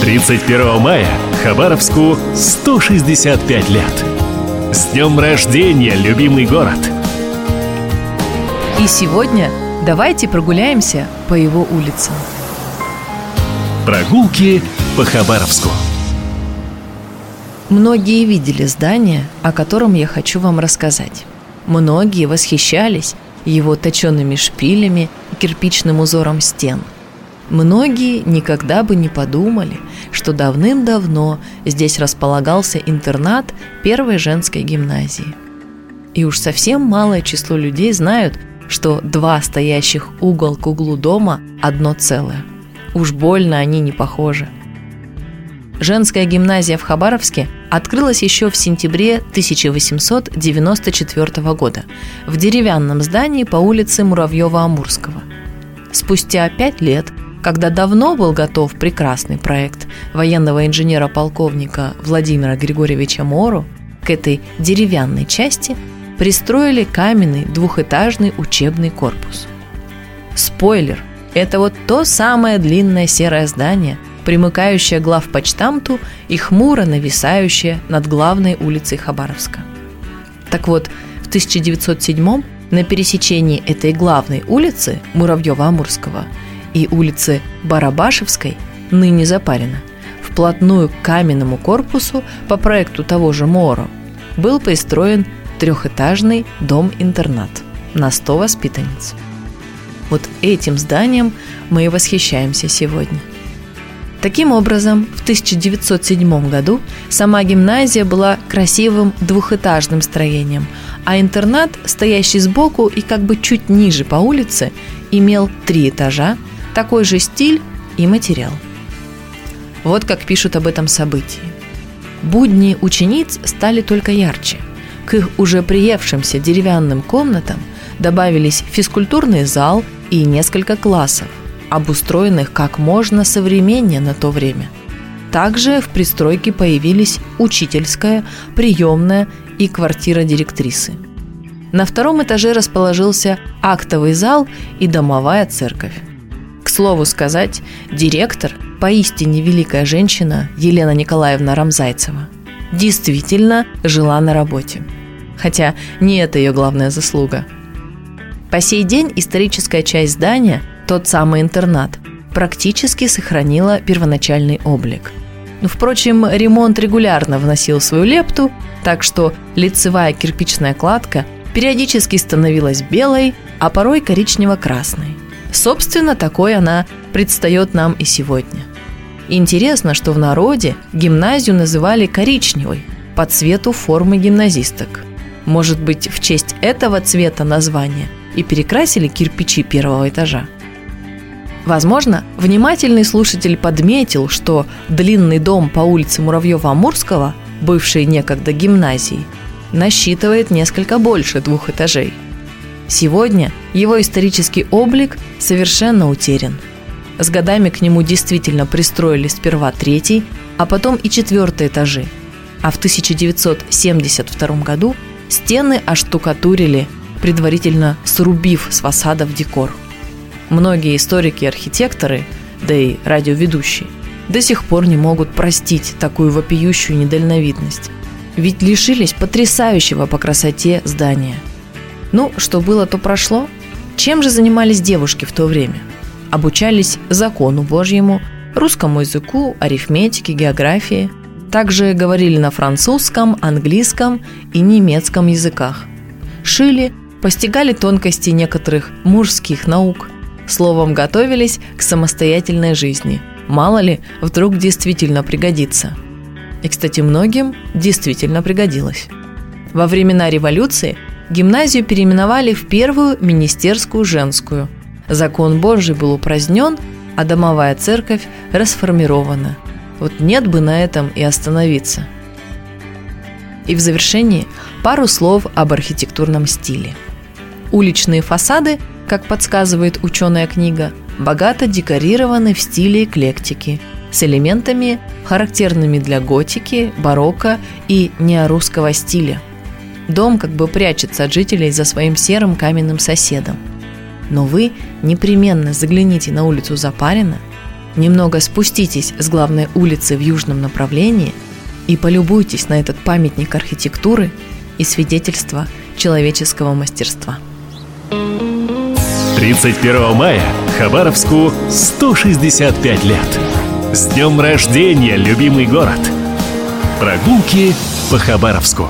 31 мая Хабаровску 165 лет. С днем рождения, любимый город! И сегодня давайте прогуляемся по его улицам. Прогулки по Хабаровску. Многие видели здание, о котором я хочу вам рассказать. Многие восхищались его точенными шпилями и кирпичным узором стен – Многие никогда бы не подумали, что давным-давно здесь располагался интернат первой женской гимназии. И уж совсем малое число людей знают, что два стоящих угол к углу дома – одно целое. Уж больно они не похожи. Женская гимназия в Хабаровске открылась еще в сентябре 1894 года в деревянном здании по улице Муравьева-Амурского. Спустя пять лет – когда давно был готов прекрасный проект военного инженера-полковника Владимира Григорьевича Мору, к этой деревянной части пристроили каменный двухэтажный учебный корпус. Спойлер – это вот то самое длинное серое здание, примыкающее к главпочтамту и хмуро нависающее над главной улицей Хабаровска. Так вот, в 1907 на пересечении этой главной улицы Муравьева-Амурского – и улицы Барабашевской, ныне Запарина, вплотную к каменному корпусу по проекту того же Моро был пристроен трехэтажный дом-интернат на 100 воспитанниц. Вот этим зданием мы и восхищаемся сегодня. Таким образом, в 1907 году сама гимназия была красивым двухэтажным строением, а интернат, стоящий сбоку и как бы чуть ниже по улице, имел три этажа такой же стиль и материал. Вот как пишут об этом событии. Будни учениц стали только ярче. К их уже приевшимся деревянным комнатам добавились физкультурный зал и несколько классов, обустроенных как можно современнее на то время. Также в пристройке появились учительская, приемная и квартира директрисы. На втором этаже расположился актовый зал и домовая церковь слову сказать, директор, поистине великая женщина Елена Николаевна Рамзайцева, действительно жила на работе. Хотя не это ее главная заслуга. По сей день историческая часть здания, тот самый интернат, практически сохранила первоначальный облик. Но, впрочем, ремонт регулярно вносил свою лепту, так что лицевая кирпичная кладка периодически становилась белой, а порой коричнево-красной – Собственно, такой она предстает нам и сегодня. Интересно, что в народе гимназию называли коричневой по цвету формы гимназисток. Может быть, в честь этого цвета названия и перекрасили кирпичи первого этажа. Возможно, внимательный слушатель подметил, что длинный дом по улице Муравьева-Амурского, бывший некогда гимназией, насчитывает несколько больше двух этажей – Сегодня его исторический облик совершенно утерян. С годами к нему действительно пристроили сперва третий, а потом и четвертый этажи. А в 1972 году стены оштукатурили, предварительно срубив с фасадов декор. Многие историки и архитекторы, да и радиоведущие, до сих пор не могут простить такую вопиющую недальновидность. Ведь лишились потрясающего по красоте здания – ну, что было, то прошло. Чем же занимались девушки в то время? Обучались закону Божьему, русскому языку, арифметике, географии. Также говорили на французском, английском и немецком языках. Шили, постигали тонкости некоторых мужских наук. Словом, готовились к самостоятельной жизни. Мало ли, вдруг действительно пригодится. И, кстати, многим действительно пригодилось. Во времена революции Гимназию переименовали в первую министерскую женскую. Закон Божий был упразднен, а домовая церковь расформирована. Вот нет бы на этом и остановиться. И в завершении пару слов об архитектурном стиле. Уличные фасады, как подсказывает ученая книга, богато декорированы в стиле эклектики, с элементами, характерными для готики, барокко и неорусского стиля – Дом как бы прячется от жителей за своим серым каменным соседом. Но вы непременно загляните на улицу Запарина, Немного спуститесь с главной улицы в южном направлении и полюбуйтесь на этот памятник архитектуры и свидетельство человеческого мастерства. 31 мая Хабаровску 165 лет. С днем рождения, любимый город! Прогулки по Хабаровску.